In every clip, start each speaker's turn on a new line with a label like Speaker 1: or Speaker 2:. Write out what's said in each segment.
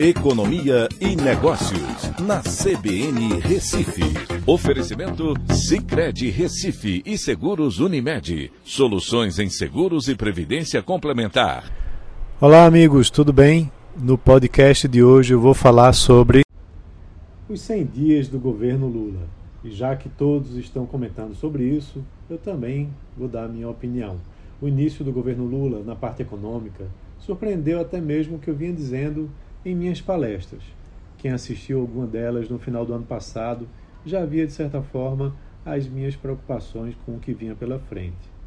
Speaker 1: Economia e Negócios, na CBN Recife. Oferecimento Cicred Recife e Seguros Unimed. Soluções em seguros e previdência complementar.
Speaker 2: Olá, amigos, tudo bem? No podcast de hoje eu vou falar sobre os 100 dias do governo Lula. E já que todos estão comentando sobre isso, eu também vou dar a minha opinião. O início do governo Lula na parte econômica surpreendeu até mesmo o que eu vinha dizendo em minhas palestras. Quem assistiu alguma delas no final do ano passado já via, de certa forma, as minhas preocupações com o que vinha pela frente.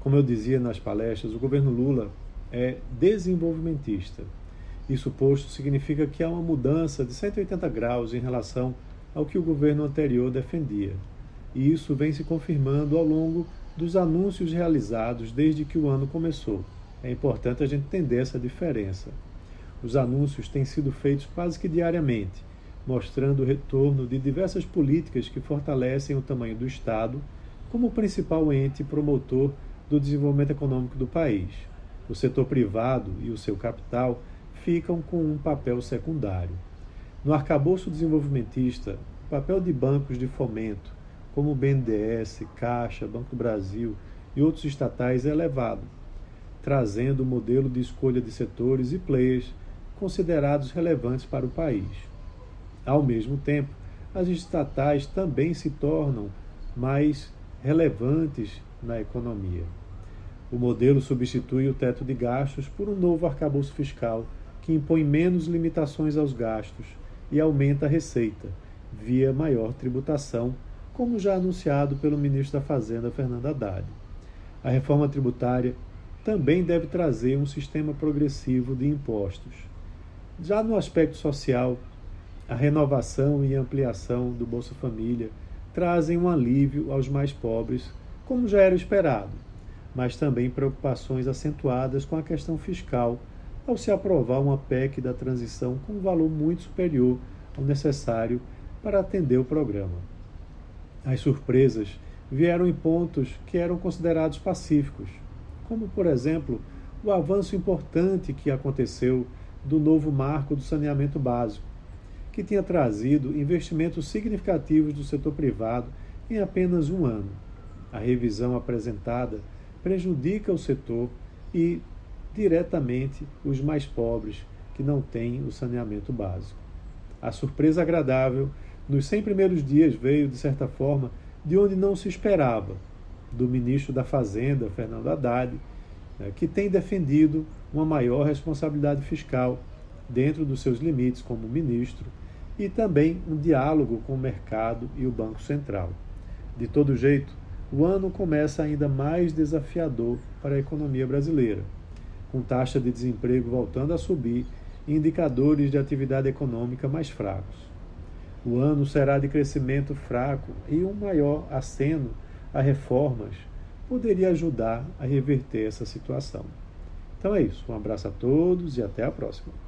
Speaker 2: Como eu dizia nas palestras, o governo Lula é desenvolvimentista. Isso posto significa que há uma mudança de 180 graus em relação ao que o governo anterior defendia. E isso vem se confirmando ao longo dos anúncios realizados desde que o ano começou. É importante a gente entender essa diferença. Os anúncios têm sido feitos quase que diariamente, mostrando o retorno de diversas políticas que fortalecem o tamanho do Estado como principal ente promotor do desenvolvimento econômico do país. O setor privado e o seu capital ficam com um papel secundário. No arcabouço desenvolvimentista, o papel de bancos de fomento, como o BNDES, Caixa, Banco do Brasil e outros estatais, é elevado, trazendo o modelo de escolha de setores e players considerados relevantes para o país. Ao mesmo tempo, as estatais também se tornam mais relevantes na economia. O modelo substitui o teto de gastos por um novo arcabouço fiscal que impõe menos limitações aos gastos e aumenta a receita, via maior tributação, como já anunciado pelo ministro da Fazenda, Fernando Haddad. A reforma tributária também deve trazer um sistema progressivo de impostos já no aspecto social, a renovação e ampliação do Bolsa Família trazem um alívio aos mais pobres, como já era esperado, mas também preocupações acentuadas com a questão fiscal ao se aprovar uma PEC da transição com um valor muito superior ao necessário para atender o programa. As surpresas vieram em pontos que eram considerados pacíficos, como, por exemplo, o avanço importante que aconteceu do novo marco do saneamento básico, que tinha trazido investimentos significativos do setor privado em apenas um ano. A revisão apresentada prejudica o setor e, diretamente, os mais pobres que não têm o saneamento básico. A surpresa agradável nos 100 primeiros dias veio, de certa forma, de onde não se esperava, do ministro da Fazenda, Fernando Haddad, que tem defendido uma maior responsabilidade fiscal dentro dos seus limites como ministro e também um diálogo com o mercado e o Banco Central. De todo jeito, o ano começa ainda mais desafiador para a economia brasileira, com taxa de desemprego voltando a subir e indicadores de atividade econômica mais fracos. O ano será de crescimento fraco e um maior aceno a reformas poderia ajudar a reverter essa situação. Então é isso. Um abraço a todos e até a próxima.